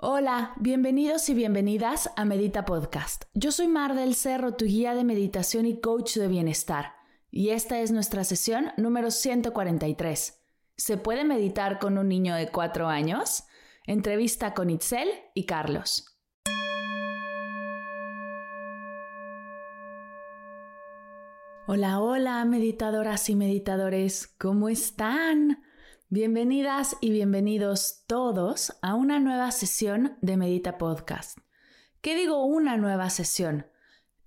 Hola, bienvenidos y bienvenidas a Medita Podcast. Yo soy Mar del Cerro, tu guía de meditación y coach de bienestar, y esta es nuestra sesión número 143. ¿Se puede meditar con un niño de 4 años? Entrevista con Itzel y Carlos. Hola, hola, meditadoras y meditadores, ¿cómo están? Bienvenidas y bienvenidos todos a una nueva sesión de Medita Podcast. ¿Qué digo una nueva sesión?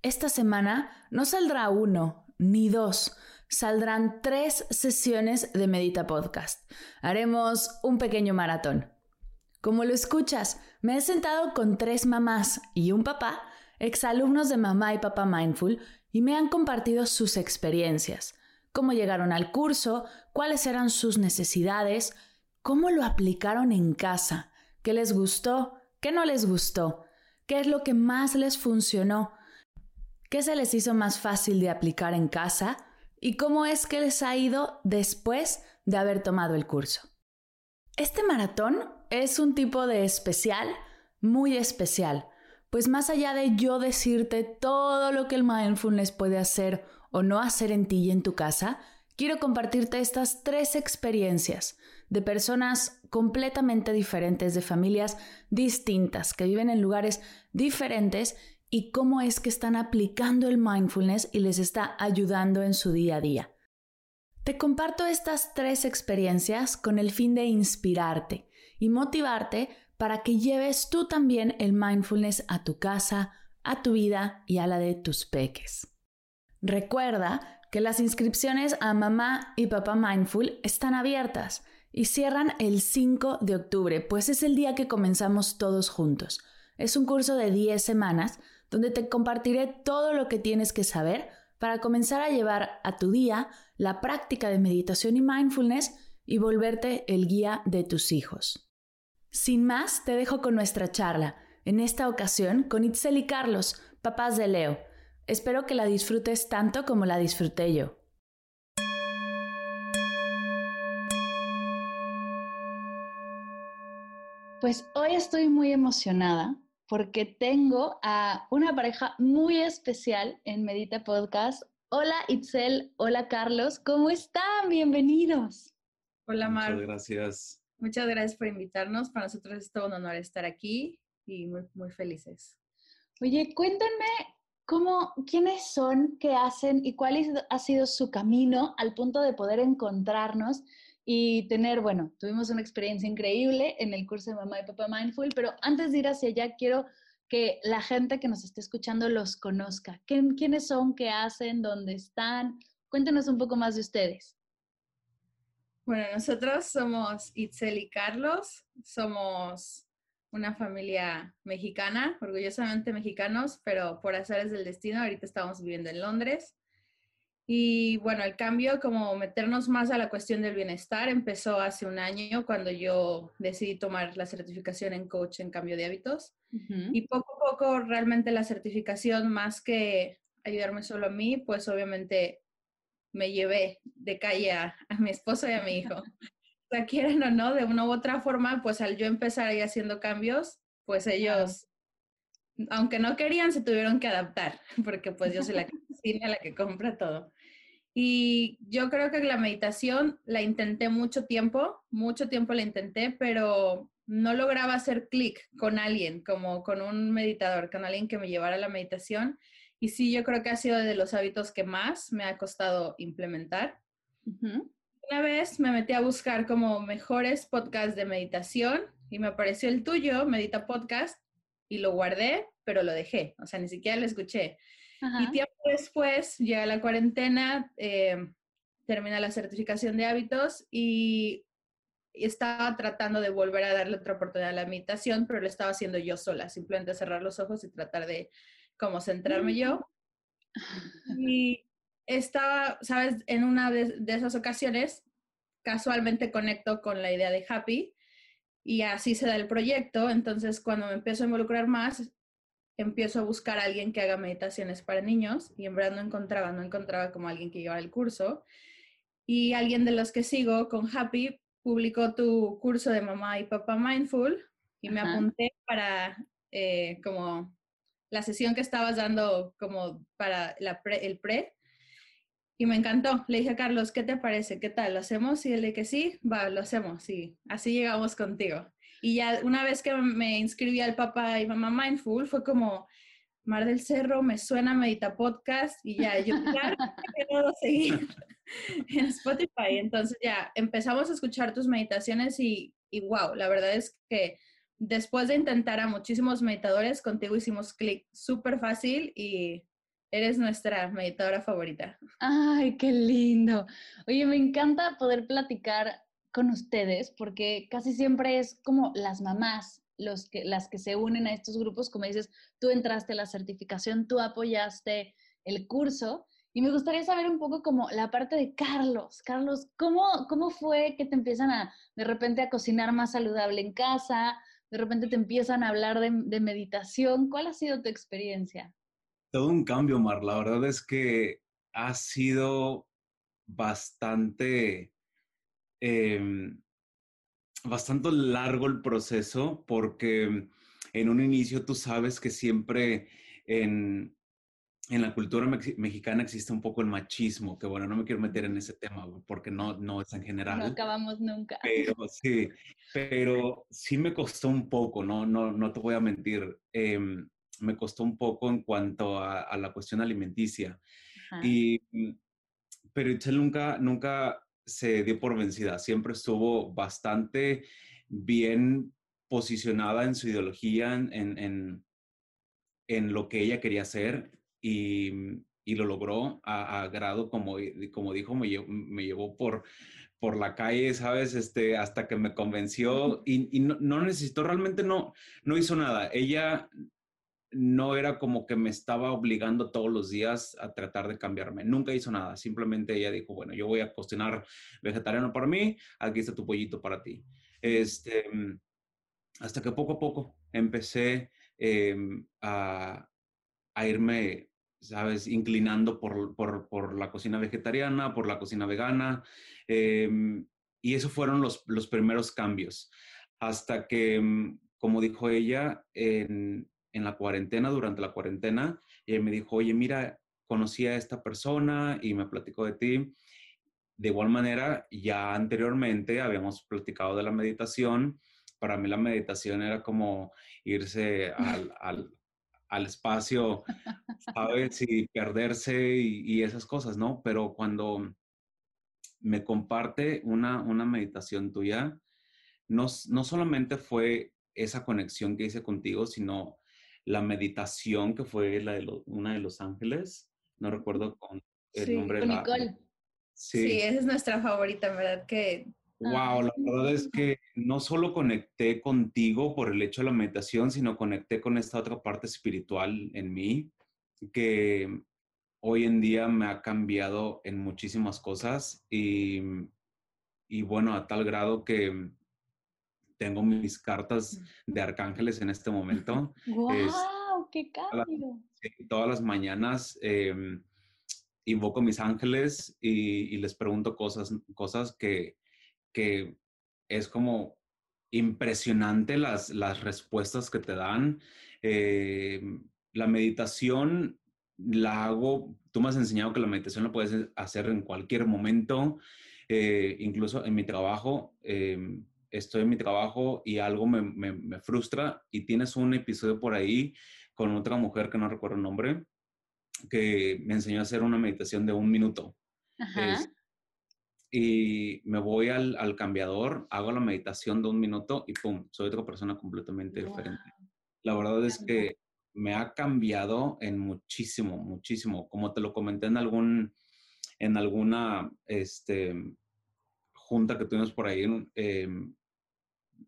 Esta semana no saldrá uno ni dos, saldrán tres sesiones de Medita Podcast. Haremos un pequeño maratón. Como lo escuchas, me he sentado con tres mamás y un papá, exalumnos de Mamá y Papá Mindful, y me han compartido sus experiencias cómo llegaron al curso, cuáles eran sus necesidades, cómo lo aplicaron en casa, qué les gustó, qué no les gustó, qué es lo que más les funcionó, qué se les hizo más fácil de aplicar en casa y cómo es que les ha ido después de haber tomado el curso. Este maratón es un tipo de especial, muy especial, pues más allá de yo decirte todo lo que el mindfulness puede hacer o no hacer en ti y en tu casa, quiero compartirte estas tres experiencias de personas completamente diferentes, de familias distintas, que viven en lugares diferentes y cómo es que están aplicando el mindfulness y les está ayudando en su día a día. Te comparto estas tres experiencias con el fin de inspirarte y motivarte para que lleves tú también el mindfulness a tu casa, a tu vida y a la de tus peques. Recuerda que las inscripciones a Mamá y Papá Mindful están abiertas y cierran el 5 de octubre, pues es el día que comenzamos todos juntos. Es un curso de 10 semanas donde te compartiré todo lo que tienes que saber para comenzar a llevar a tu día la práctica de meditación y mindfulness y volverte el guía de tus hijos. Sin más, te dejo con nuestra charla, en esta ocasión con Itzel y Carlos, papás de Leo Espero que la disfrutes tanto como la disfruté yo. Pues hoy estoy muy emocionada porque tengo a una pareja muy especial en Medita Podcast. Hola Itzel, hola Carlos, ¿cómo están? Bienvenidos. Hola Mar. Muchas gracias. Muchas gracias por invitarnos. Para nosotros es todo un honor estar aquí y muy, muy felices. Oye, cuéntenme ¿Cómo, ¿Quiénes son, qué hacen y cuál ha sido su camino al punto de poder encontrarnos y tener, bueno, tuvimos una experiencia increíble en el curso de Mamá y Papá Mindful, pero antes de ir hacia allá quiero que la gente que nos esté escuchando los conozca. ¿Quiénes son, qué hacen, dónde están? Cuéntenos un poco más de ustedes. Bueno, nosotros somos Itzel y Carlos, somos una familia mexicana, orgullosamente mexicanos, pero por azares del destino, ahorita estamos viviendo en Londres. Y bueno, el cambio, como meternos más a la cuestión del bienestar, empezó hace un año cuando yo decidí tomar la certificación en coach en cambio de hábitos. Y poco a poco, realmente la certificación, más que ayudarme solo a mí, pues obviamente me llevé de calle a, a mi esposo y a mi hijo. quieren o no, de una u otra forma, pues al yo empezar ahí haciendo cambios, pues ellos, aunque no querían, se tuvieron que adaptar, porque pues yo soy la que cocina, la que compra todo. Y yo creo que la meditación la intenté mucho tiempo, mucho tiempo la intenté, pero no lograba hacer clic con alguien, como con un meditador, con alguien que me llevara a la meditación. Y sí, yo creo que ha sido de los hábitos que más me ha costado implementar una vez me metí a buscar como mejores podcasts de meditación y me apareció el tuyo, Medita Podcast, y lo guardé, pero lo dejé, o sea, ni siquiera lo escuché. Y tiempo después llega la cuarentena, eh, termina la certificación de hábitos y estaba tratando de volver a darle otra oportunidad a la meditación, pero lo estaba haciendo yo sola, simplemente cerrar los ojos y tratar de como centrarme yo. Y estaba, sabes, en una de, de esas ocasiones, casualmente conecto con la idea de Happy y así se da el proyecto. Entonces, cuando me empiezo a involucrar más, empiezo a buscar a alguien que haga meditaciones para niños y en verdad no encontraba, no encontraba como alguien que llevara el curso. Y alguien de los que sigo con Happy publicó tu curso de mamá y papá mindful y me apunté para eh, como la sesión que estabas dando como para la el pre y me encantó. Le dije a Carlos, ¿qué te parece? ¿Qué tal? ¿Lo hacemos? Y él le que sí, va, lo hacemos. Y así llegamos contigo. Y ya una vez que me inscribí al papá y mamá Mindful, fue como, Mar del Cerro, me suena Medita Podcast y ya, yo claro quiero seguir en Spotify. Entonces ya empezamos a escuchar tus meditaciones y, y wow, la verdad es que después de intentar a muchísimos meditadores, contigo hicimos clic súper fácil y Eres nuestra meditadora favorita. Ay, qué lindo. Oye, me encanta poder platicar con ustedes porque casi siempre es como las mamás los que, las que se unen a estos grupos, como dices, tú entraste la certificación, tú apoyaste el curso y me gustaría saber un poco como la parte de Carlos. Carlos, ¿cómo, cómo fue que te empiezan a de repente a cocinar más saludable en casa? De repente te empiezan a hablar de meditación. ¿Cuál ha sido tu experiencia? Todo un cambio, Mar. La verdad es que ha sido bastante, em, bastante largo el proceso porque en un inicio tú sabes que siempre en, la cultura mexicana existe un poco el machismo, que bueno, no me quiero meter en ese tema porque no, no es en general. No acabamos nunca. Pero sí, pero sí me costó un poco, no, no, no te voy a mentir. Em, me costó un poco en cuanto a, la cuestión alimenticia. Y, mm, pero Itzel nunca, nunca se dio por vencida, siempre estuvo bastante bien posicionada en su ideología, en, en, en lo que ella quería hacer y, y lo logró a, grado, como, como dijo, me llevó, me llevó por, por la calle, ¿sabes? Este, hasta que me convenció y, y no, no, necesitó, realmente no, no hizo nada. Ella no era como que me estaba obligando todos los días a tratar de cambiarme. Nunca hizo nada. Simplemente ella dijo, bueno, yo voy a cocinar vegetariano para mí, aquí está tu pollito para ti. Este, hasta que poco a poco empecé em, a, irme, ¿sabes? Inclinando por, la cocina vegetariana, por la cocina vegana. Em, y esos fueron los, los primeros cambios. Hasta que, em, como dijo ella, en, en la cuarentena, durante la cuarentena, y él me dijo, oye, mira, conocí a esta persona y me platicó de ti. De igual manera, ya anteriormente habíamos platicado de la meditación. Para mí la meditación era como irse al, al, espacio, ¿sabes? Y perderse y, esas cosas, ¿no? Pero cuando me comparte una, una meditación tuya, no, no solamente fue esa conexión que hice contigo, sino la meditación que fue la de una de Los Ángeles, no recuerdo con el nombre de la... Sí. sí, esa es nuestra favorita, ¿verdad? Que Wow, la verdad es que no solo conecté contigo por el hecho de la meditación, sino conecté con esta otra parte espiritual en mí, que hoy en día me ha cambiado en muchísimas cosas y, y bueno, a tal grado que tengo mis cartas de arcángeles en este momento. ¡Wow! ¡Qué cambio! Todas las mañanas em, invoco a mis ángeles y, les pregunto cosas, cosas que, que es como impresionante las, las respuestas que te dan. Em, la meditación la hago, tú me has enseñado que la meditación la puedes hacer en cualquier momento, eh, incluso en mi trabajo. Em, estoy en mi trabajo y algo me, me, frustra y tienes un episodio por ahí con otra mujer que no recuerdo el nombre, que me enseñó a hacer una meditación de un minuto. y me voy al, al, cambiador, hago la meditación de un minuto y ¡pum! Soy otra persona completamente diferente. La verdad es que me ha cambiado en muchísimo, muchísimo. Como te lo comenté en algún, en alguna, este, junta que tuvimos por ahí, em,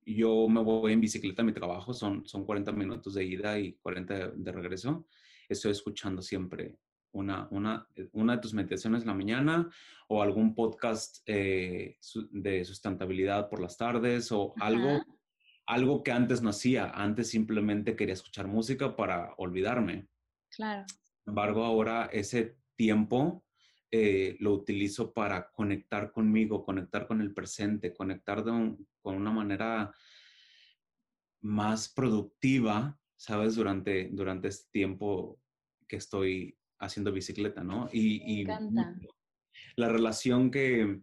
yo me voy en bicicleta a mi trabajo, son, son 40 minutos de ida y 40 de, regreso. Estoy escuchando siempre una, una, una de tus meditaciones en la mañana o algún podcast eh, de sustentabilidad por las tardes o algo, algo que antes no hacía. Antes simplemente quería escuchar música para olvidarme. Claro. Sin embargo, ahora ese tiempo eh, lo utilizo para conectar conmigo, conectar con el presente, conectar con una manera más productiva, ¿sabes? Durante, durante este tiempo que estoy haciendo bicicleta, ¿no? Y, Me encanta. la relación que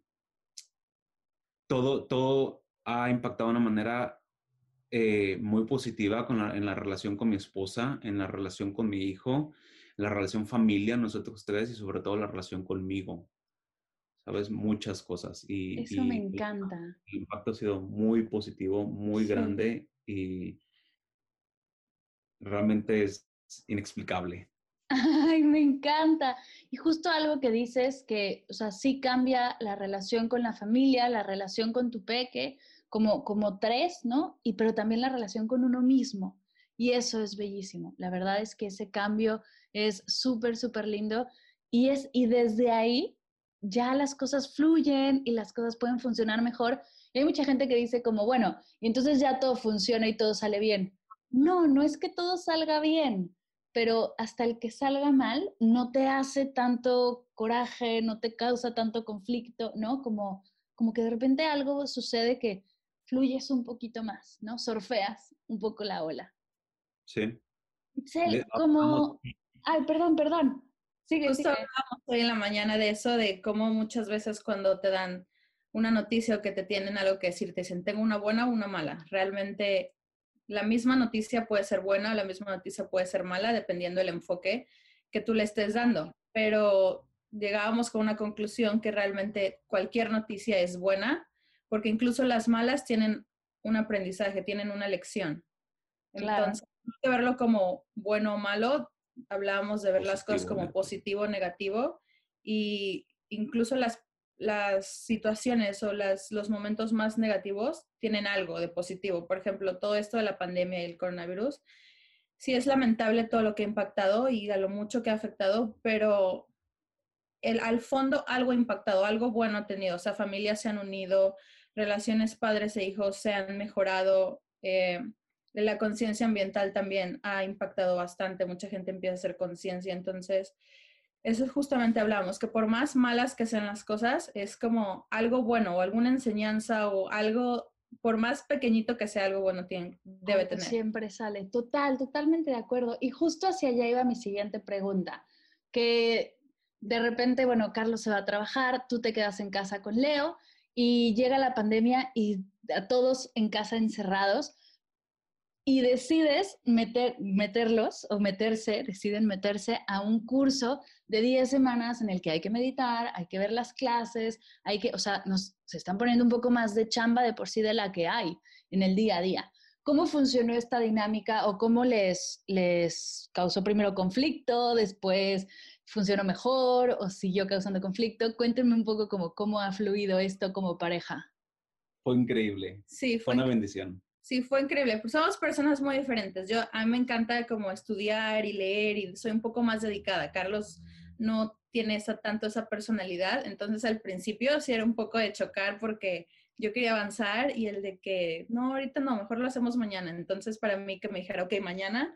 todo, todo ha impactado de una manera eh, muy positiva en la relación con mi esposa, en la relación con mi hijo, la relación familia, nosotros tres, y sobre todo la relación conmigo. Sabes, muchas cosas. Y, Eso me encanta. El, impacto ha sido muy positivo, muy grande y realmente es inexplicable. Ay, me encanta. Y justo algo que dices que, o sea, sí cambia la relación con la familia, la relación con tu peque, como, como tres, ¿no? Y pero también la relación con uno mismo. Y eso es bellísimo. La verdad es que ese cambio es súper, súper lindo. Y, es, y desde ahí ya las cosas fluyen y las cosas pueden funcionar mejor. Y hay mucha gente que dice como, bueno, y entonces ya todo funciona y todo sale bien. No, no es que todo salga bien, pero hasta el que salga mal no te hace tanto coraje, no te causa tanto conflicto, ¿no? Como, como que de repente algo sucede que fluyes un poquito más, ¿no? Surfeas un poco la ola. Sí. como, Ay, perdón, perdón. Sigue, Justo hablamos hoy en la mañana de eso, de cómo muchas veces cuando te dan una noticia o que te tienen algo que decir, te dicen, tengo una buena o una mala. Realmente la misma noticia puede ser buena o la misma noticia puede ser mala, dependiendo del enfoque que tú le estés dando. Pero llegábamos con una conclusión que realmente cualquier noticia es buena, porque incluso las malas tienen un aprendizaje, tienen una lección. Entonces, hay que verlo como bueno o malo, hablábamos de ver las cosas como positivo o negativo y incluso las, las situaciones o las, los momentos más negativos tienen algo de positivo. Por ejemplo, todo esto de la pandemia y el coronavirus, sí es lamentable todo lo que ha impactado y a lo mucho que ha afectado, pero el, al fondo algo ha impactado, algo bueno ha tenido. O sea, familias se han unido, relaciones padres e hijos se han mejorado. Eh, la conciencia ambiental también ha impactado bastante, mucha gente empieza a hacer conciencia, entonces eso justamente hablamos, que por más malas que sean las cosas, es como algo bueno o alguna enseñanza o algo, por más pequeñito que sea algo bueno, tiene, debe tener. Siempre sale, total, totalmente de acuerdo. Y justo hacia allá iba mi siguiente pregunta, que de repente, bueno, Carlos se va a trabajar, tú te quedas en casa con Leo y llega la pandemia y a todos en casa encerrados y decides meter, meterlos o meterse, deciden meterse a un curso de 10 semanas en el que hay que meditar, hay que ver las clases, hay que, o sea, nos, se están poniendo un poco más de chamba de por sí de la que hay en el día a día. ¿Cómo funcionó esta dinámica o cómo les, les causó primero conflicto, después funcionó mejor o siguió causando conflicto? Cuéntenme un poco cómo, cómo ha fluido esto como pareja. Fue increíble. Sí, fue, fue una bendición. Sí, fue increíble. Pues somos personas muy diferentes. Yo, a mí me encanta como estudiar y leer y soy un poco más dedicada. Carlos no tiene esa, tanto esa personalidad. Entonces al principio sí era un poco de chocar porque yo quería avanzar y el de que, no, ahorita no, mejor lo hacemos mañana. Entonces para mí que me dijera, ok, mañana,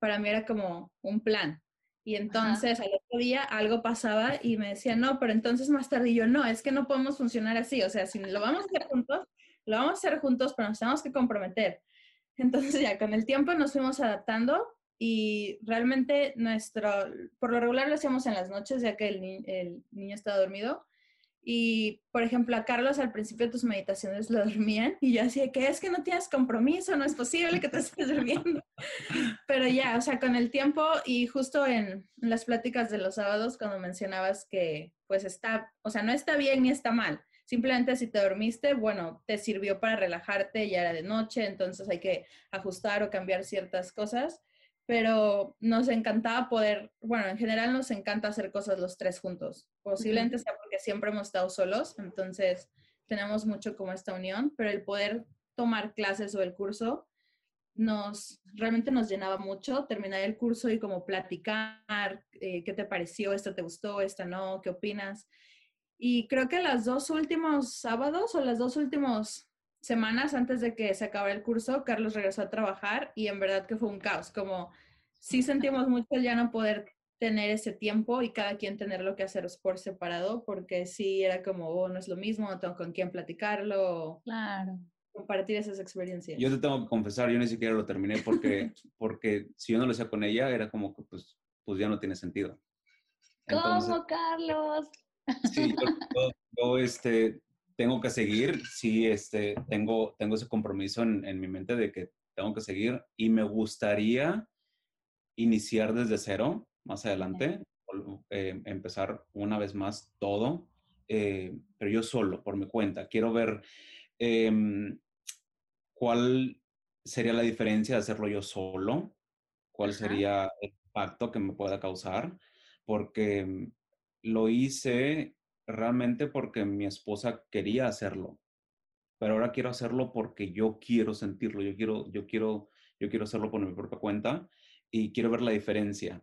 para mí era como un plan. Y entonces al otro día algo pasaba y me decía, no, pero entonces más tarde yo, no, es que no podemos funcionar así. O sea, si lo vamos a hacer juntos, lo vamos a hacer juntos, pero nos tenemos que comprometer. Entonces ya con el tiempo nos fuimos adaptando y realmente nuestro, por lo regular lo hacíamos en las noches ya que el, el niño estaba dormido. Y, por ejemplo, a Carlos al principio tus meditaciones lo dormían y yo decía que es que no tienes compromiso, no es posible que te estés durmiendo. Pero ya, o sea, con el tiempo y justo en las pláticas de los sábados cuando mencionabas que pues está, o sea, no está bien ni está mal, Simplemente si te dormiste, bueno, te sirvió para relajarte, ya era de noche, entonces hay que ajustar o cambiar ciertas cosas, pero nos encantaba poder, bueno, en general nos encanta hacer cosas los tres juntos. Posiblemente sea porque siempre hemos estado solos, entonces tenemos mucho como esta unión, pero el poder tomar clases o el curso nos realmente nos llenaba mucho terminar el curso y como platicar eh, qué te pareció, esto te gustó, esto no, qué opinas. Y creo que los dos últimos sábados o las dos últimas semanas antes de que se acabara el curso, Carlos regresó a trabajar y en verdad que fue un caos, como sí sentimos mucho el ya no poder tener ese tiempo y cada quien tener lo que hacer por separado, porque sí era como, oh, no es lo mismo, no tengo con quién platicarlo. Claro. Compartir esas experiencias. Yo te tengo que confesar, yo ni siquiera lo terminé porque, porque si yo no lo hacía con ella, era como que pues, pues ya no tiene sentido. ¿Cómo, Carlos? Sí, yo, este, tengo que seguir, sí, este, tengo, tengo ese compromiso en, en mi mente de que tengo que seguir y me gustaría iniciar desde cero más adelante, eh, empezar una vez más todo, eh, pero yo solo, por mi cuenta. Quiero ver em, cuál sería la diferencia de hacerlo yo solo, cuál sería el impacto que me pueda causar, porque lo hice realmente porque mi esposa quería hacerlo, pero ahora quiero hacerlo porque yo quiero sentirlo, yo quiero, yo quiero, yo quiero hacerlo por mi propia cuenta y quiero ver la diferencia.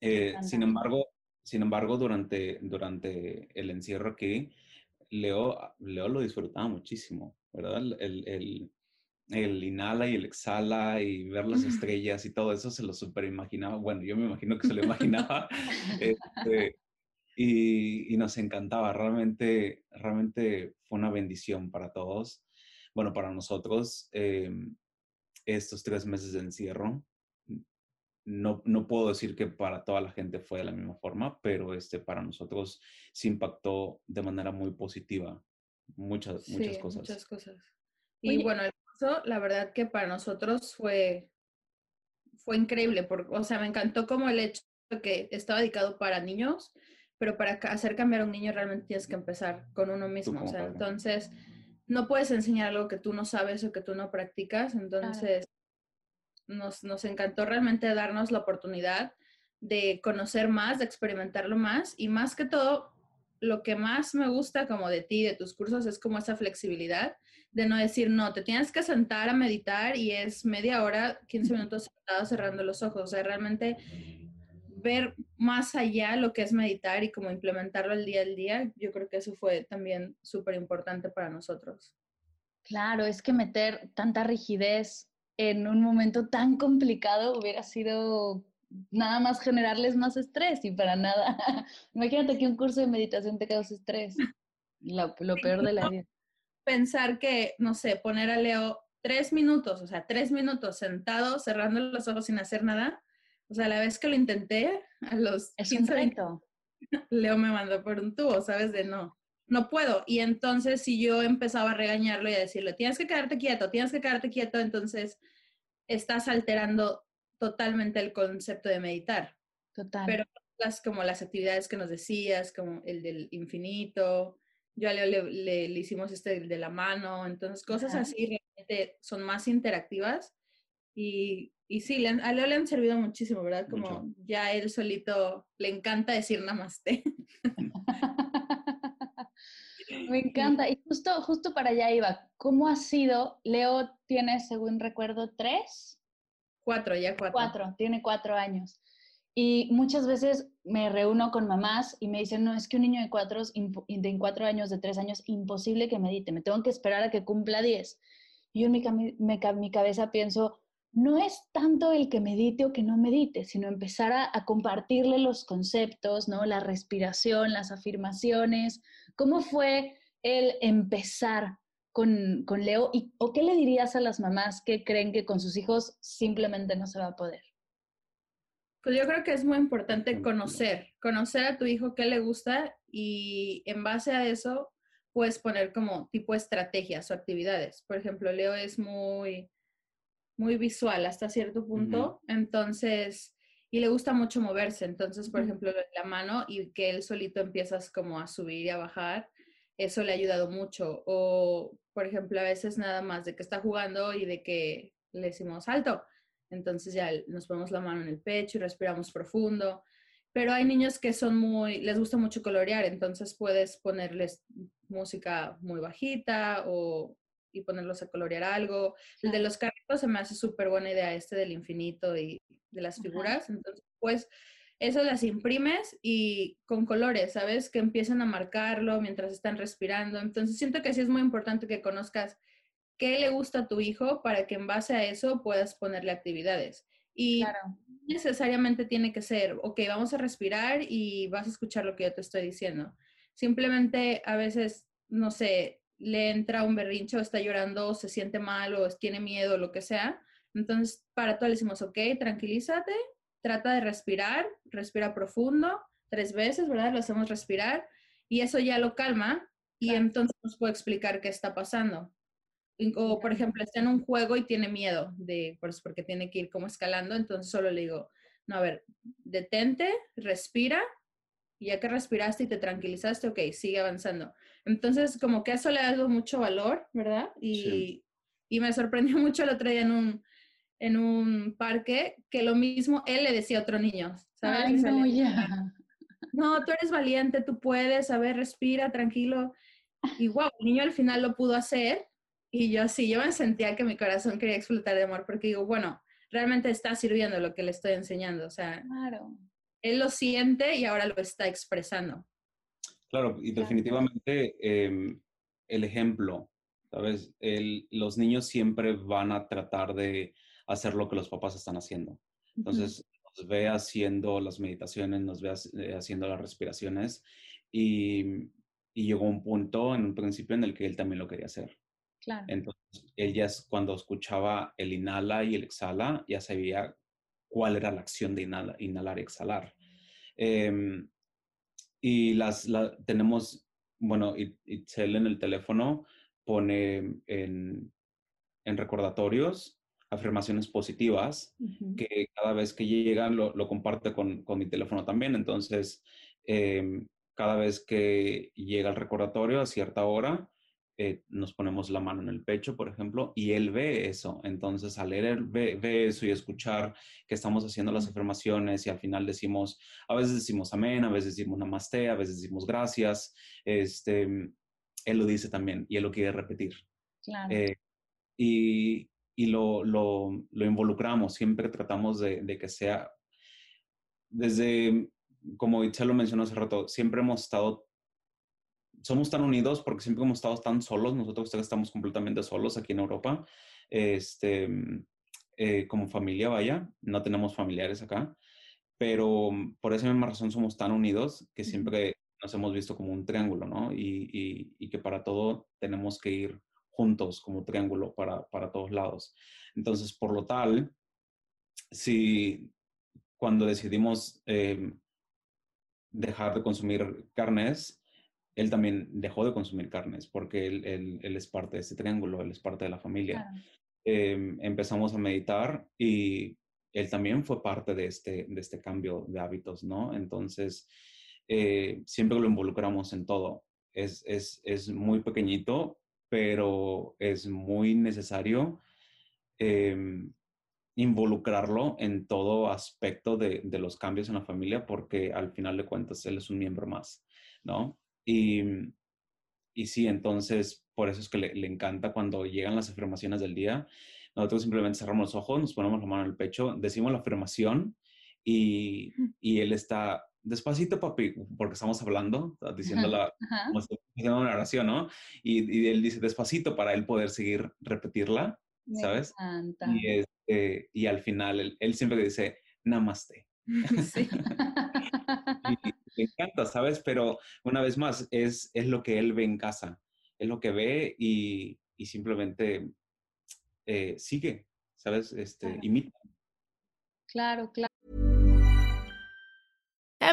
Eh, sin embargo, sin embargo, durante, durante el encierro aquí, Leo, Leo lo disfrutaba muchísimo, ¿verdad? El, el, el, inhala y el exhala y ver las estrellas y todo eso se lo super imaginaba. Bueno, yo me imagino que se lo imaginaba. este, y, y, nos encantaba. Realmente, realmente fue una bendición para todos. Bueno, para nosotros, eh, estos tres meses de encierro no, no, puedo decir que para toda la gente fue de la misma forma, pero este, para nosotros sí impactó de manera muy positiva muchas, muchas cosas. Muchas cosas. Y bueno, el curso, la verdad que para nosotros fue, fue increíble, porque, o sea, me encantó como el hecho de que estaba dedicado para niños, pero para hacer cambiar a un niño realmente tienes que empezar con uno mismo. O sea, entonces, no puedes enseñar algo que tú no sabes o que tú no practicas, entonces nos, encantó realmente darnos la oportunidad de conocer más, de experimentarlo más y más que todo, lo que más me gusta como de ti, de tus cursos, es como esa flexibilidad de no decir, no, te tienes que sentar a meditar y es media hora, 15 minutos sentado cerrando los ojos. O sea, realmente ver más allá lo que es meditar y cómo implementarlo el día al día, yo creo que eso fue también súper importante para nosotros. Claro, es que meter tanta rigidez en un momento tan complicado hubiera sido nada más generarles más estrés y para nada. Imagínate que un curso de meditación te causa estrés. Lo, lo peor de la vida. Pensar que, no sé, poner a Leo tres minutos, o sea, tres minutos sentado, cerrando los ojos sin hacer nada. O sea, la vez que lo intenté, a los es 15 un Leo me mandó por un tubo, ¿sabes? De no, no puedo. Y entonces si yo empezaba a regañarlo y a decirle, tienes que quedarte quieto, tienes que quedarte quieto, entonces estás alterando totalmente el concepto de meditar. Total. Pero las, como las actividades que nos decías, como el del infinito, yo a Leo le, le, hicimos este de la mano, entonces cosas así realmente son más interactivas y, y sí, a Leo le han servido muchísimo, ¿verdad? Como ya él solito le encanta decir namaste. Me encanta. Y justo, justo para allá iba. ¿Cómo ha sido? Leo tiene, según recuerdo, tres. Cuatro, ya cuatro. Cuatro, tiene cuatro años. Y muchas veces me reúno con mamás y me dicen, no, es que un niño de cuatro, de cuatro años, de tres años, imposible que medite, me tengo que esperar a que cumpla diez. Y yo en mi, mi cabeza pienso, no es tanto el que medite o que no medite, sino empezar a, a, compartirle los conceptos, ¿no? La respiración, las afirmaciones. ¿Cómo fue el empezar con, con Leo? Y, ¿O qué le dirías a las mamás que creen que con sus hijos simplemente no se va a poder? Pues yo creo que es muy importante conocer, conocer a tu hijo qué le gusta y en base a eso puedes poner como tipo estrategias o actividades. Por ejemplo, Leo es muy, muy visual hasta cierto punto, entonces, y le gusta mucho moverse. Entonces, por ejemplo, la mano y que él solito empiezas como a subir y a bajar eso le ha ayudado mucho. O, por ejemplo, a veces nada más de que está jugando y de que le decimos alto. Entonces ya nos ponemos la mano en el pecho y respiramos profundo. pero hay niños que son muy, les gusta mucho colorear, entonces puedes ponerles música muy bajita o y ponerlos a colorear algo. El de los carritos se me hace súper buena idea, este del infinito y de las figuras. Entonces, pues, eso las imprimes y con colores, ¿sabes? Que empiezan a marcarlo mientras están respirando. Entonces, siento que sí es muy importante que conozcas qué le gusta a tu hijo para que en base a eso puedas ponerle actividades. Y necesariamente tiene que ser, ok, vamos a respirar y vas a escuchar lo que yo te estoy diciendo. Simplemente a veces, no sé, le entra un berrincho, está llorando, o se siente mal o tiene miedo, lo que sea. Entonces, para todo le decimos, ok, tranquilízate, trata de respirar, respira profundo, tres veces, ¿verdad? Lo hacemos respirar y eso ya lo calma y entonces nos puede explicar qué está pasando. O, por ejemplo, está en un juego y tiene miedo, de, pues, porque tiene que ir como escalando, entonces solo le digo, no, a ver, detente, respira, y ya que respiraste y te tranquilizaste, ok, sigue avanzando. Entonces, como que eso le ha dado mucho valor, ¿verdad? Y, y me sorprendió mucho el otro día en un, en un parque que lo mismo él le decía a otro niño, ¿sabes? Ay, no, ya. No, tú eres valiente, tú puedes, a ver, respira, tranquilo. Y wow, el niño al final lo pudo hacer y yo sí, yo me sentía que mi corazón quería explotar de amor porque digo, bueno, realmente está sirviendo lo que le estoy enseñando, o sea, claro. él lo siente y ahora lo está expresando. Claro, y definitivamente em, el ejemplo, ¿sabes? los niños siempre van a tratar de hacer lo que los papás están haciendo. Entonces, nos ve haciendo las meditaciones, nos ve eh, haciendo las respiraciones y, y llegó un punto en un principio en el que él también lo quería hacer. Entonces, él ya cuando escuchaba el inhala y el exhala, ya sabía cuál era la acción de inhalar y exhalar. Em, y las tenemos, bueno, Itzel en el teléfono pone en, recordatorios afirmaciones positivas que cada vez que llegan lo, comparte con, mi teléfono también. Entonces, em, cada vez que llega el recordatorio a cierta hora, eh, nos ponemos la mano en el pecho, por ejemplo, y él ve eso. Entonces, al leer, ve, ve, eso y escuchar que estamos haciendo las afirmaciones y al final decimos, a veces decimos amén, a veces decimos namaste, a veces decimos gracias, este, él lo dice también y él lo quiere repetir. Claro. Eh, y, y lo, lo, lo, involucramos, siempre tratamos de, de que sea desde, como Itzel lo mencionó hace rato, siempre hemos estado somos tan unidos porque siempre hemos estado tan solos, nosotros estamos completamente solos aquí en Europa, este, eh, como familia, vaya, no tenemos familiares acá, pero por esa misma razón somos tan unidos que siempre nos hemos visto como un triángulo, ¿no? Y, y, que para todo tenemos que ir juntos como triángulo para, para todos lados. Entonces, por lo tal, si cuando decidimos eh, dejar de consumir carnes, él también dejó de consumir carnes porque él, es parte de ese triángulo, él es parte de la familia. Em, empezamos a meditar y él también fue parte de este, de este cambio de hábitos, ¿no? Entonces, eh, siempre lo involucramos en todo. Es, muy pequeñito, pero es muy necesario em, involucrarlo en todo aspecto de, de, los cambios en la familia porque al final de cuentas él es un miembro más, ¿no? Y, y sí, entonces, por eso es que le, encanta cuando llegan las afirmaciones del día. Nosotros simplemente cerramos los ojos, nos ponemos la mano en el pecho, decimos la afirmación y, y él está despacito, papi, porque estamos hablando, diciendo la, una oración, ¿no? Y, y, él dice despacito para él poder seguir repetirla, ¿sabes? Y, este, y al final él, él siempre dice, namaste. Sí. me encanta, ¿sabes? Pero una vez más, es, es lo que él ve en casa, es lo que ve y, y simplemente eh, sigue, ¿sabes? Este, claro. imita. Claro, claro.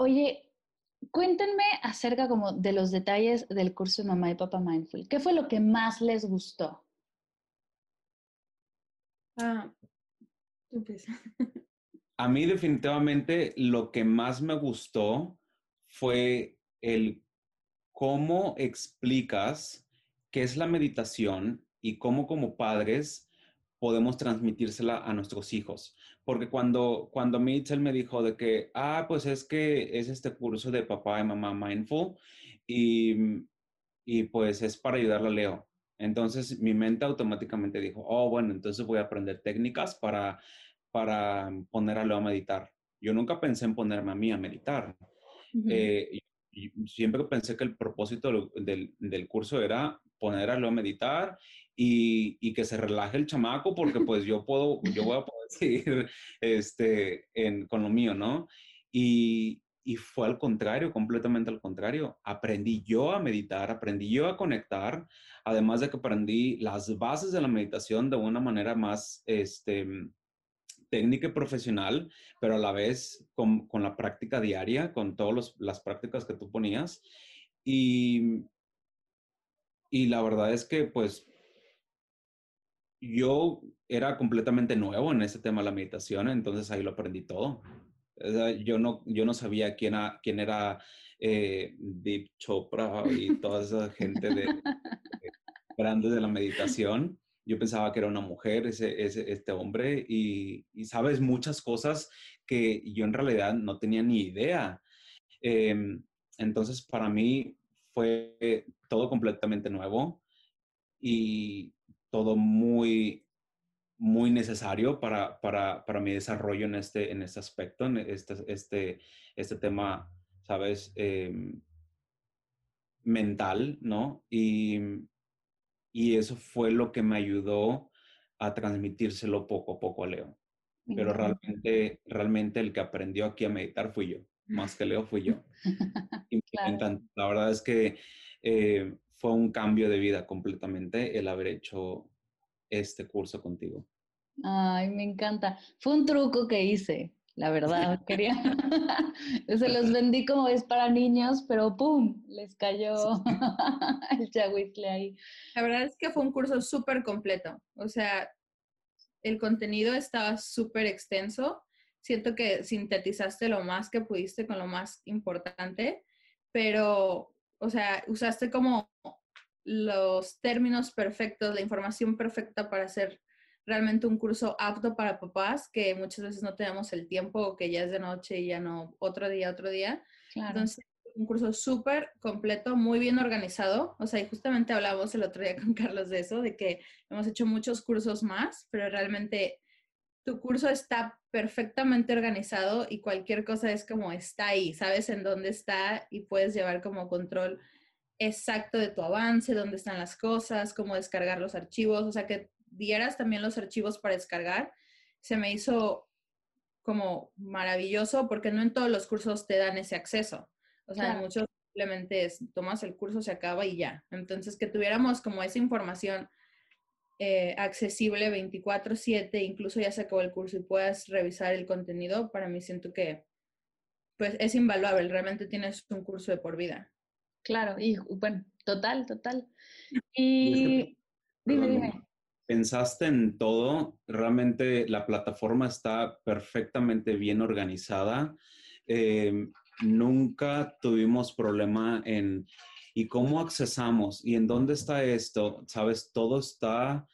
Oye, cuéntenme acerca como de los detalles del curso de Mamá y Papá Mindful. ¿Qué fue lo que más les gustó? Ah, A mí definitivamente lo que más me gustó fue el cómo explicas qué es la meditación y cómo como padres podemos transmitírsela a nuestros hijos. Porque cuando, cuando Mitchell me dijo de que, ah, pues es que es este curso de papá y mamá mindful y, y pues es para ayudarle a Leo. Entonces mi mente automáticamente dijo, oh, bueno, entonces voy a aprender técnicas para, para poner a Leo a meditar. Yo nunca pensé en ponerme a mí a meditar. Eh, siempre pensé que el propósito del, del, curso era poner a Leo a meditar y, y, que se relaje el chamaco porque pues yo puedo, yo voy a poder seguir este, en, con lo mío, ¿no? Y, y fue al contrario, completamente al contrario. Aprendí yo a meditar, aprendí yo a conectar, además de que aprendí las bases de la meditación de una manera más este, técnica y profesional, pero a la vez con, con la práctica diaria, con todas las prácticas que tú ponías. Y, y la verdad es que pues yo era completamente nuevo en ese tema de la meditación, entonces ahí lo aprendí todo. Yo no, yo no sabía quién, quién era eh, Deep Chopra y toda esa gente de, de, grandes de la meditación. Yo pensaba que era una mujer, ese, ese este hombre, y, y, sabes muchas cosas que yo en realidad no tenía ni idea. Eh, entonces, para mí fue todo completamente nuevo y todo muy, muy necesario para, para, para mi desarrollo en este, en este aspecto, en este, este, este tema, ¿sabes? Eh, mental, ¿no? Y, y eso fue lo que me ayudó a transmitírselo poco a poco a Leo. Pero realmente, realmente el que aprendió aquí a meditar fui yo, más que Leo fui yo. Y claro. La verdad es que eh, fue un cambio de vida completamente el haber hecho este curso contigo. Ay, me encanta. Fue un truco que hice, la verdad. Quería, se los vendí como es para niños, pero ¡pum! Les cayó el chahuizle ahí. La verdad es que fue un curso súper completo. O sea, el contenido estaba súper extenso. Siento que sintetizaste lo más que pudiste con lo más importante, pero, o sea, usaste como los términos perfectos, la información perfecta para hacer realmente un curso apto para papás, que muchas veces no tenemos el tiempo, que ya es de noche y ya no, otro día, otro día. Entonces, un curso súper completo, muy bien organizado. O sea, y justamente hablamos el otro día con Carlos de eso, de que hemos hecho muchos cursos más, pero realmente tu curso está perfectamente organizado y cualquier cosa es como está ahí, sabes en dónde está y puedes llevar como control exacto de tu avance, dónde están las cosas, cómo descargar los archivos, o sea, que dieras también los archivos para descargar, se me hizo como maravilloso porque no en todos los cursos te dan ese acceso. O sea, en muchos simplemente es, tomas el curso, se acaba y ya. Entonces, que tuviéramos como esa información eh, accesible 24/7, incluso ya se acabó el curso y puedas revisar el contenido, para mí siento que pues es invaluable, realmente tienes un curso de por vida. Claro, y bueno, total, total. Y dime, dime. Pensaste en todo, realmente la plataforma está perfectamente bien organizada. Em, nunca tuvimos problema en y cómo accesamos y en dónde está esto. Sabes, todo está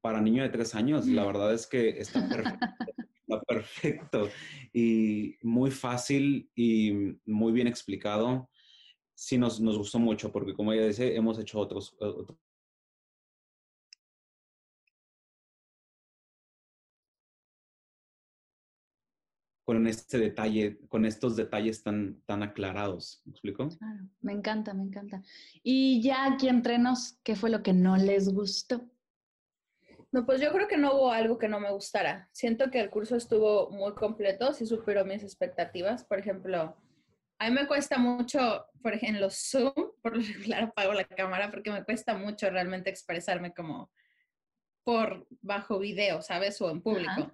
para niño de tres años. La verdad es que está perfecto. está perfecto y muy fácil y muy bien explicado sí nos, nos gustó mucho, porque como ella dice, hemos hecho otros, otros con este detalle, con estos detalles tan, tan aclarados. ¿Me explico? Claro, me encanta, me encanta. Y ya aquí entre nos, ¿qué fue lo que no les gustó? No, pues yo creo que no hubo algo que no me gustara. Siento que el curso estuvo muy completo, sí superó mis expectativas. Por ejemplo, a mí me cuesta mucho, por ejemplo, los Zoom, por lo regular apago la cámara porque me cuesta mucho realmente expresarme como por bajo video, ¿sabes? O en público.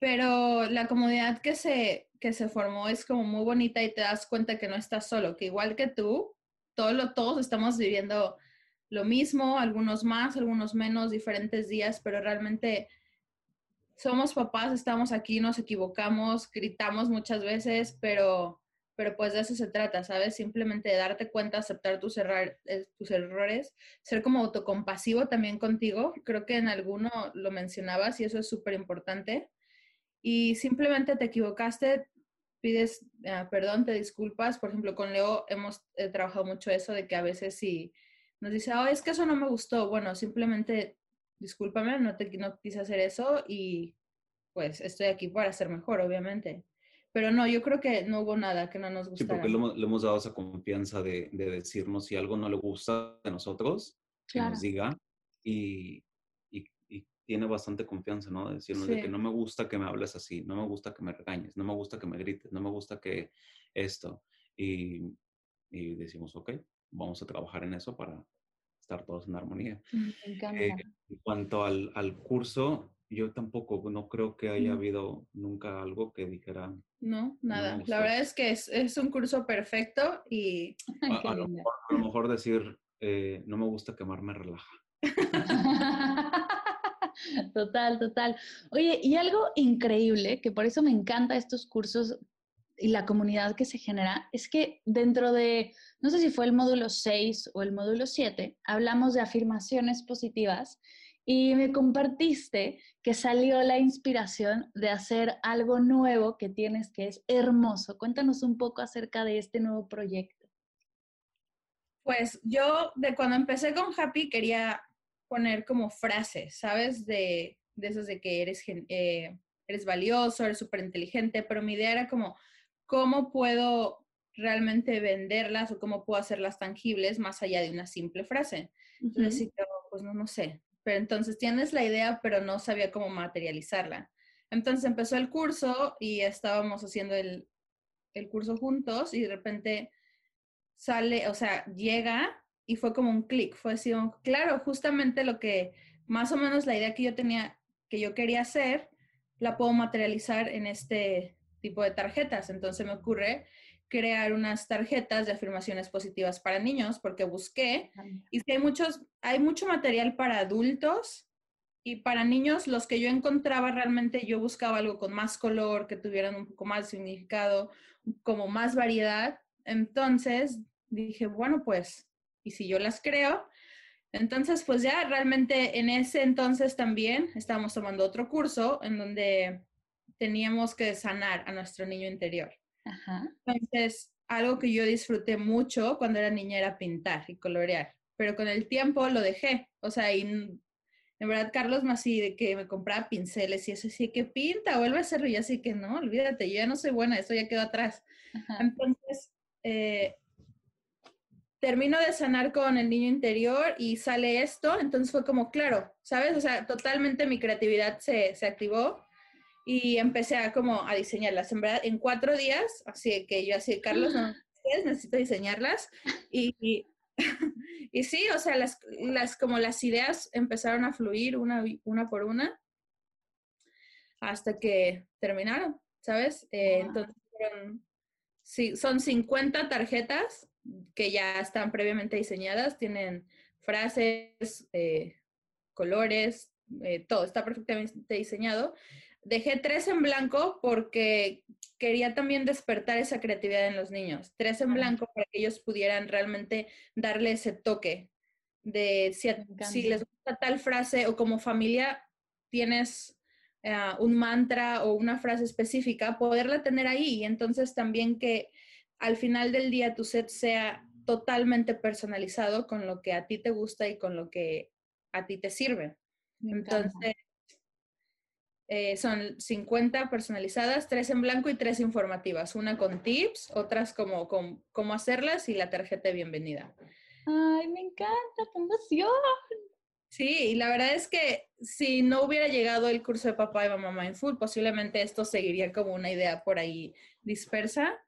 Pero la comunidad que se, que se formó es como muy bonita y te das cuenta que no estás solo, que igual que tú, todo todos estamos viviendo lo mismo, algunos más, algunos menos, diferentes días, pero realmente somos papás, estamos aquí, nos equivocamos, gritamos muchas veces, pero, pero pues de eso se trata, ¿sabes? Simplemente darte cuenta, aceptar tus, eh, tus errores, ser como autocompasivo también contigo. Creo que en alguno lo mencionabas y eso es súper importante. Y simplemente te equivocaste, pides ah, perdón, te disculpas. Por ejemplo, con Leo hemos eh, trabajado mucho eso de que a veces si nos dice, oh, es que eso no me gustó, bueno, simplemente discúlpame, no, te, no quise hacer eso y pues estoy aquí para ser mejor, obviamente. Pero no, yo creo que no hubo nada que no nos gustara. Sí, porque le, hemos dado esa confianza de, de, decirnos si algo no le gusta de nosotros, que nos diga. Y, tiene bastante confianza, ¿no? De decirnos de que no me gusta que me hables así, no me gusta que me regañes, no me gusta que me grites, no me gusta que esto. Y, y decimos, ok, vamos a trabajar en eso para estar todos en armonía. Me encanta. Eh, en cuanto al, al, curso, yo tampoco, no creo que haya habido nunca algo que dijera. No, nada. La verdad es que es, es, un curso perfecto y... A, lo, mejor, decir, eh, no me gusta quemarme relaja. Total, total. Oye, y algo increíble, que por eso me encanta estos cursos y la comunidad que se genera, es que dentro de no sé si fue el módulo 6 o el módulo 7, hablamos de afirmaciones positivas y me compartiste que salió la inspiración de hacer algo nuevo que tienes que es hermoso. Cuéntanos un poco acerca de este nuevo proyecto. Pues yo de cuando empecé con Happy quería poner como frases, ¿sabes? De, de esos de que eres, eh, eres valioso, eres súper inteligente, pero mi idea era como, ¿cómo puedo realmente venderlas o cómo puedo hacerlas tangibles más allá de una simple frase. Entonces, pues no, no sé. Pero entonces tienes la idea, pero no sabía cómo materializarla. Entonces empezó el curso y estábamos haciendo el, el curso juntos y de repente sale, o sea, llega y fue como un clic, fue así, claro, justamente lo que, más o menos la idea que yo tenía, que yo quería hacer, la puedo materializar en este tipo de tarjetas. Entonces me ocurre crear unas tarjetas de afirmaciones positivas para niños porque busqué y que hay muchos hay mucho material para adultos y para niños los que yo encontraba realmente yo buscaba algo con más color, que tuvieran un poco más significado, como más variedad. Entonces dije, bueno, pues y si yo las creo, entonces pues ya realmente en ese entonces también estábamos tomando otro curso en donde teníamos que sanar a nuestro niño interior. Entonces, algo que yo disfruté mucho cuando era niña era pintar y colorear, pero con el tiempo lo dejé. O sea, y en verdad Carlos más así de que me compraba pinceles y eso así que pinta, vuelve a hacerlo y así que no, olvídate, yo ya no soy buena, eso ya quedó atrás. Entonces, eh, termino de sanar con el niño interior y sale esto, entonces fue como, claro, ¿sabes? O sea, totalmente mi creatividad se, se activó y empecé a como a diseñarlas. En verdad, en cuatro días, así que yo así, Carlos, no, necesito diseñarlas. Y, y, sí, o sea, las, las, como las ideas empezaron a fluir una, una por una hasta que terminaron, ¿sabes? Eh, entonces, sí, son 50 tarjetas que ya están previamente diseñadas, tienen frases, eh, colores, eh, todo está perfectamente diseñado. Dejé tres en blanco porque quería también despertar esa creatividad en los niños. Tres en blanco para que ellos pudieran realmente darle ese toque de si, si les gusta tal frase o como familia tienes eh, un mantra o una frase específica, poderla tener ahí y entonces también que al final del día tu set sea totalmente personalizado con lo que a ti te gusta y con lo que a ti te sirve. Entonces, eh, son 50 personalizadas, tres en blanco y tres informativas. Una con tips, otras como con cómo hacerlas y la tarjeta de bienvenida. Ay, me encanta, qué emoción. Sí, y la verdad es que si no hubiera llegado el curso de papá y mamá Mindful, posiblemente esto seguiría como una idea por ahí dispersa.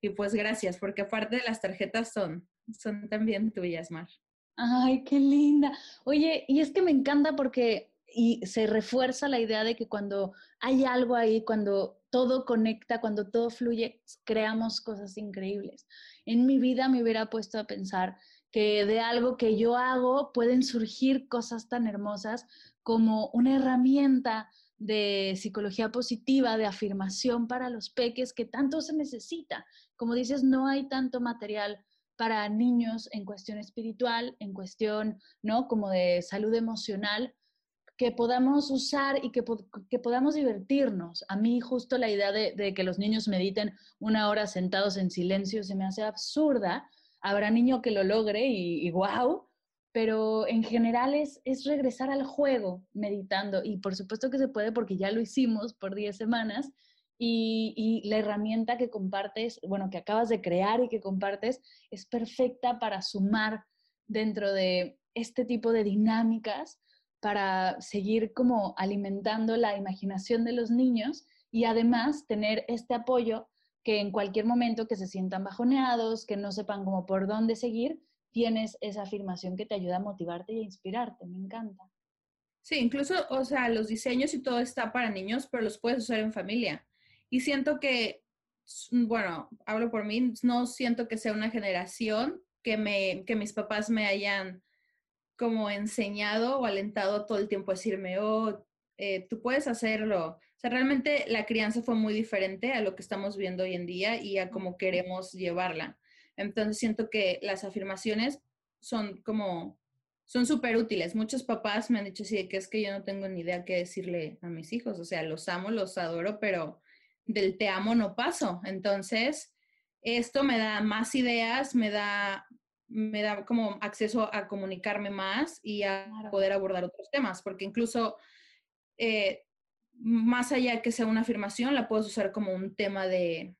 Y pues gracias, porque aparte de las tarjetas son, son también tuyas, Mar. Ay, qué linda. Oye, y es que me encanta porque y se refuerza la idea de que cuando hay algo ahí, cuando todo conecta, cuando todo fluye, creamos cosas increíbles. En mi vida me hubiera puesto a pensar que de algo que yo hago pueden surgir cosas tan hermosas como una herramienta de psicología positiva, de afirmación para los peques que tanto se necesita. Como dices, no hay tanto material para niños en cuestión espiritual, en cuestión, ¿no? Como de salud emocional, que podamos usar y que, que, podamos divertirnos. A mí justo la idea de, que los niños mediten una hora sentados en silencio se me hace absurda. Habrá niño que lo logre y, y wow, pero en general es, es regresar al juego meditando y por supuesto que se puede porque ya lo hicimos por 10 semanas y, y, la herramienta que compartes, bueno, que acabas de crear y que compartes es perfecta para sumar dentro de este tipo de dinámicas para seguir como alimentando la imaginación de los niños y además tener este apoyo que en cualquier momento que se sientan bajoneados, que no sepan cómo por dónde seguir, tienes esa afirmación que te ayuda a motivarte y a inspirarte. Me encanta. Sí, incluso, o sea, los diseños y todo está para niños, pero los puedes usar en familia. Y siento que, bueno, hablo por mí, no siento que sea una generación que, me, que mis papás me hayan como enseñado o alentado todo el tiempo a decirme, oh, eh, tú puedes hacerlo. O sea, realmente la crianza fue muy diferente a lo que estamos viendo hoy en día y a cómo queremos llevarla. Entonces siento que las afirmaciones son como, son súper útiles. Muchos papás me han dicho así que es que yo no tengo ni idea qué decirle a mis hijos. O sea, los amo, los adoro, pero del te amo no paso. Entonces, esto me da más ideas, me da me da como acceso a comunicarme más y a poder abordar otros temas, porque incluso eh, más allá que sea una afirmación, la puedes usar como un tema de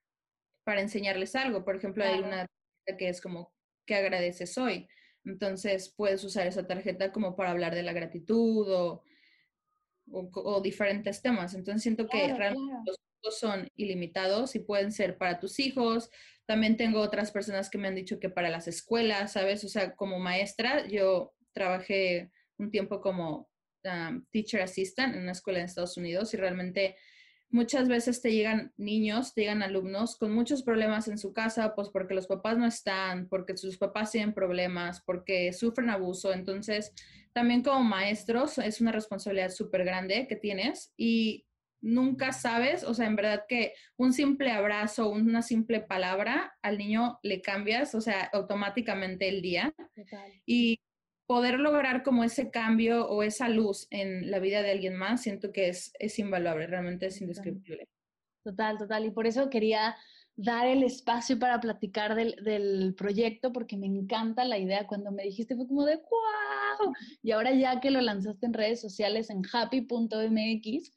para enseñarles algo. Por ejemplo, hay una que es como ¿qué agradeces hoy? Entonces puedes usar esa tarjeta como para hablar de la gratitud o, o, diferentes temas. Entonces siento que realmente los los son ilimitados y pueden ser para tus hijos, también tengo otras personas que me han dicho que para las escuelas, ¿sabes? O sea, como maestra, yo trabajé un tiempo como um, teacher assistant en una escuela en Estados Unidos y realmente muchas veces te llegan niños, te llegan alumnos con muchos problemas en su casa, pues porque los papás no están, porque sus papás tienen problemas, porque sufren abuso. Entonces, también como maestros es una responsabilidad súper grande que tienes y nunca sabes, o sea, en verdad que un simple abrazo, una simple palabra al niño le cambias, o sea, automáticamente el día. Y poder lograr como ese cambio o esa luz en la vida de alguien más, siento que es, es invaluable, realmente es indescriptible. Total, total. Y por eso quería dar el espacio para platicar del, del, proyecto, porque me encanta la idea. Cuando me dijiste fue como de wow. Y ahora ya que lo lanzaste en redes sociales en happy.mx,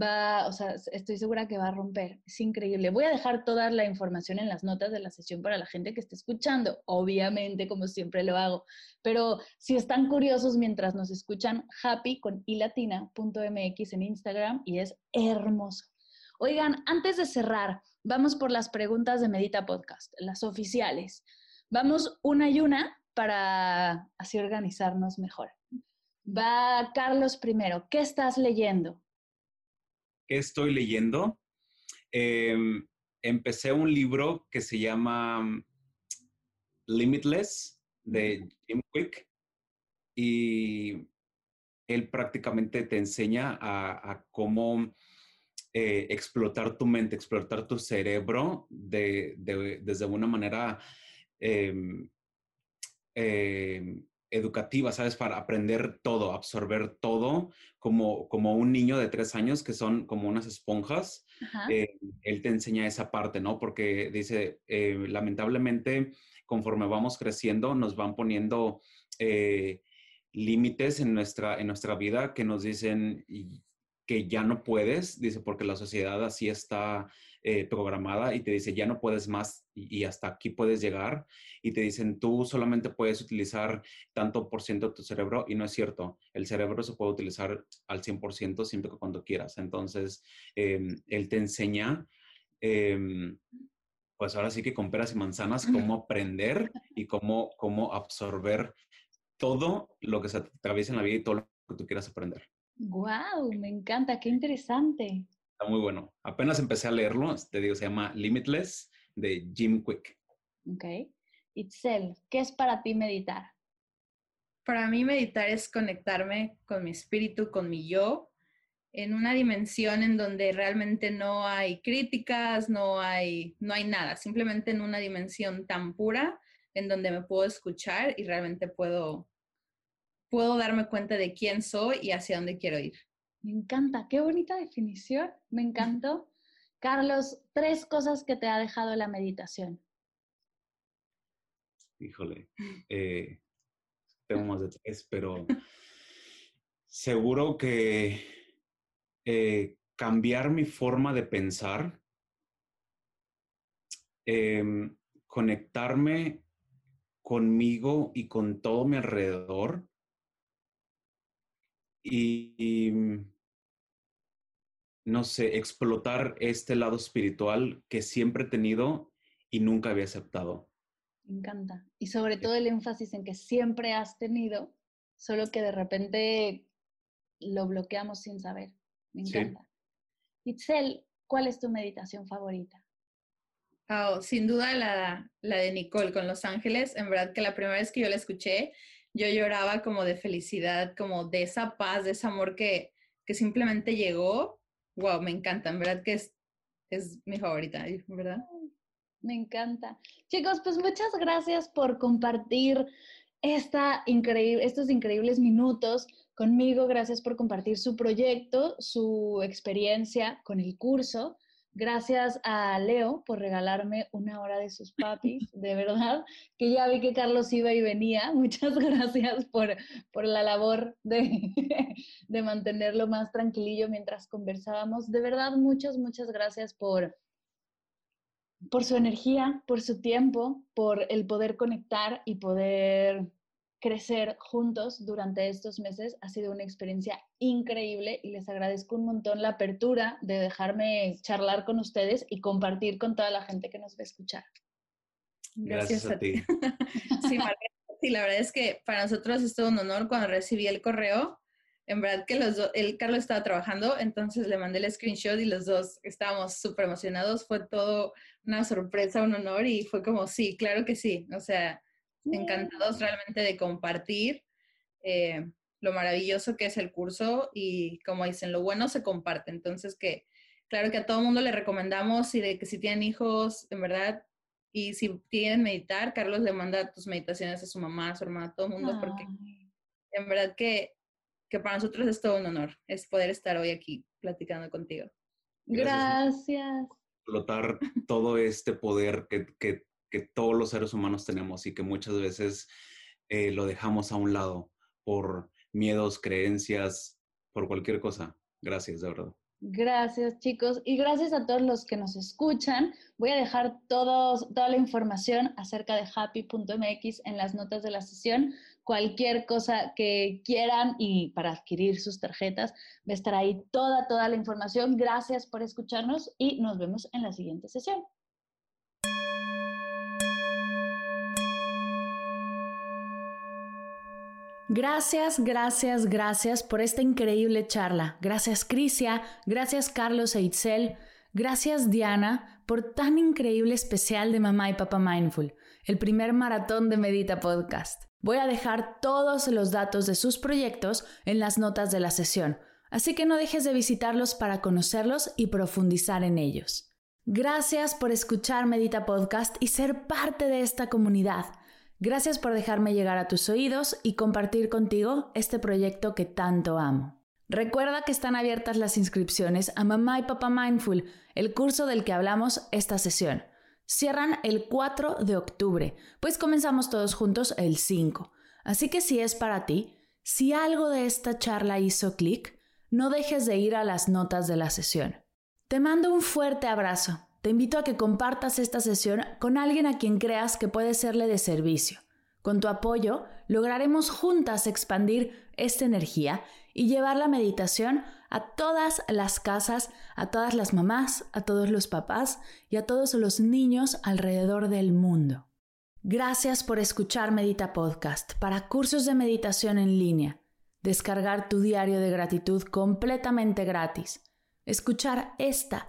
va, o sea, estoy segura que va a romper. Es increíble. Voy a dejar toda la información en las notas de la sesión para la gente que esté escuchando, obviamente, como siempre lo hago. Pero si están curiosos mientras nos escuchan, happy con ilatina.mx en Instagram y es hermoso. Oigan, antes de cerrar, vamos por las preguntas de Medita Podcast, las oficiales. Vamos una y una para así organizarnos mejor. Va Carlos primero. ¿Qué estás leyendo? ¿Qué estoy leyendo? Em, empecé un libro que se llama Limitless de Jim Quick y él prácticamente te enseña a, cómo eh, explotar tu mente, explotar tu cerebro de, desde una manera em, em, educativa, ¿sabes? Para aprender todo, absorber todo, como, como un niño de tres años que son como unas esponjas. Eh, él te enseña esa parte, ¿no? Porque dice, eh, lamentablemente, conforme vamos creciendo, nos van poniendo eh, límites en nuestra, en nuestra vida que nos dicen que ya no puedes, dice, porque la sociedad así está eh, programada y te dice, ya no puedes más y, hasta aquí puedes llegar. Y te dicen, tú solamente puedes utilizar tanto por ciento de tu cerebro y no es cierto. El cerebro se puede utilizar al 100% siempre que cuando quieras. Entonces, em, él te enseña, em, pues ahora sí que con peras y manzanas, cómo aprender y cómo, cómo absorber todo lo que se atraviesa en la vida y todo lo que tú quieras aprender. Wow, me encanta, qué interesante. Está muy bueno. Apenas empecé a leerlo, te digo, se llama Limitless de Jim Quick. Ok. Itzel, ¿qué es para ti meditar? Para mí meditar es conectarme con mi espíritu, con mi yo, en una dimensión en donde realmente no hay críticas, no hay, no hay nada, simplemente en una dimensión tan pura en donde me puedo escuchar y realmente puedo, puedo darme cuenta de quién soy y hacia dónde quiero ir. Me encanta, qué bonita definición, me encantó. Carlos, tres cosas que te ha dejado la meditación. Híjole, eh, tengo más de tres, pero seguro que eh, cambiar mi forma de pensar, em, conectarme conmigo y con todo mi alrededor y, no sé, explotar este lado espiritual que siempre he tenido y nunca había aceptado. Me encanta. Y sobre todo el énfasis en que siempre has tenido, solo que de repente lo bloqueamos sin saber. Me encanta. Itzel, ¿cuál es tu meditación favorita? Oh, sin duda la, la de Nicole con Los Ángeles. En verdad que la primera vez que yo la escuché, yo lloraba como de felicidad, como de esa paz, de ese amor que, que simplemente llegó. Wow, me encanta. En verdad que es, es mi favorita, ¿verdad? Me encanta. Chicos, pues muchas gracias por compartir esta increíble, estos increíbles minutos conmigo. Gracias por compartir su proyecto, su experiencia con el curso. Gracias a Leo por regalarme una hora de sus papis, de verdad, que ya vi que Carlos iba y venía. Muchas gracias por, por la labor de, de mantenerlo más tranquilillo mientras conversábamos. De verdad, muchas, muchas gracias por, por su energía, por su tiempo, por el poder conectar y poder crecer juntos durante estos meses. Ha sido una experiencia increíble y les agradezco un montón la apertura de dejarme charlar con ustedes y compartir con toda la gente que nos va a escuchar. Gracias, a, ti. sí, sí, la verdad es que para nosotros es todo un honor cuando recibí el correo. En verdad que los dos, el Carlos estaba trabajando, entonces le mandé el screenshot y los dos estábamos súper emocionados. Fue todo una sorpresa, un honor y fue como, sí, claro que sí. O sea, encantados realmente de compartir eh, lo maravilloso que es el curso y como dicen, lo bueno se comparte. Entonces que, claro que a todo mundo le recomendamos y de que si tienen hijos, en verdad, y si tienen meditar, Carlos le manda tus meditaciones a su mamá, a su hermana, a todo el mundo, porque en verdad que, que para nosotros es todo un honor, es poder estar hoy aquí platicando contigo. Gracias. Explotar todo este poder que, que que todos los seres humanos tenemos y que muchas veces eh, lo dejamos a un lado por miedos, creencias, por cualquier cosa. Gracias, de verdad. Gracias, chicos. Y gracias a todos los que nos escuchan. Voy a dejar todos, toda la información acerca de happy.mx en las notas de la sesión. Cualquier cosa que quieran y para adquirir sus tarjetas, va a estar ahí toda, toda la información. Gracias por escucharnos y nos vemos en la siguiente sesión. Gracias, gracias, gracias por esta increíble charla. Gracias Crisia, gracias Carlos e Itzel, gracias Diana por tan increíble especial de Mamá y Papá Mindful, el primer maratón de Medita Podcast. Voy a dejar todos los datos de sus proyectos en las notas de la sesión, así que no dejes de visitarlos para conocerlos y profundizar en ellos. Gracias por escuchar Medita Podcast y ser parte de esta comunidad. Gracias por dejarme llegar a tus oídos y compartir contigo este proyecto que tanto amo. Recuerda que están abiertas las inscripciones a Mamá y Papá Mindful, el curso del que hablamos esta sesión. Cierran el 4 de octubre, pues comenzamos todos juntos el 5. Así que si es para ti, si algo de esta charla hizo clic, no dejes de ir a las notas de la sesión. Te mando un fuerte abrazo te invito a que compartas esta sesión con alguien a quien creas que puede serle de servicio. Con tu apoyo, lograremos juntas expandir esta energía y llevar la meditación a todas las casas, a todas las mamás, a todos los papás y a todos los niños alrededor del mundo. Gracias por escuchar Medita Podcast para cursos de meditación en línea. descargar tu diario de gratitud completamente gratis, escuchar esta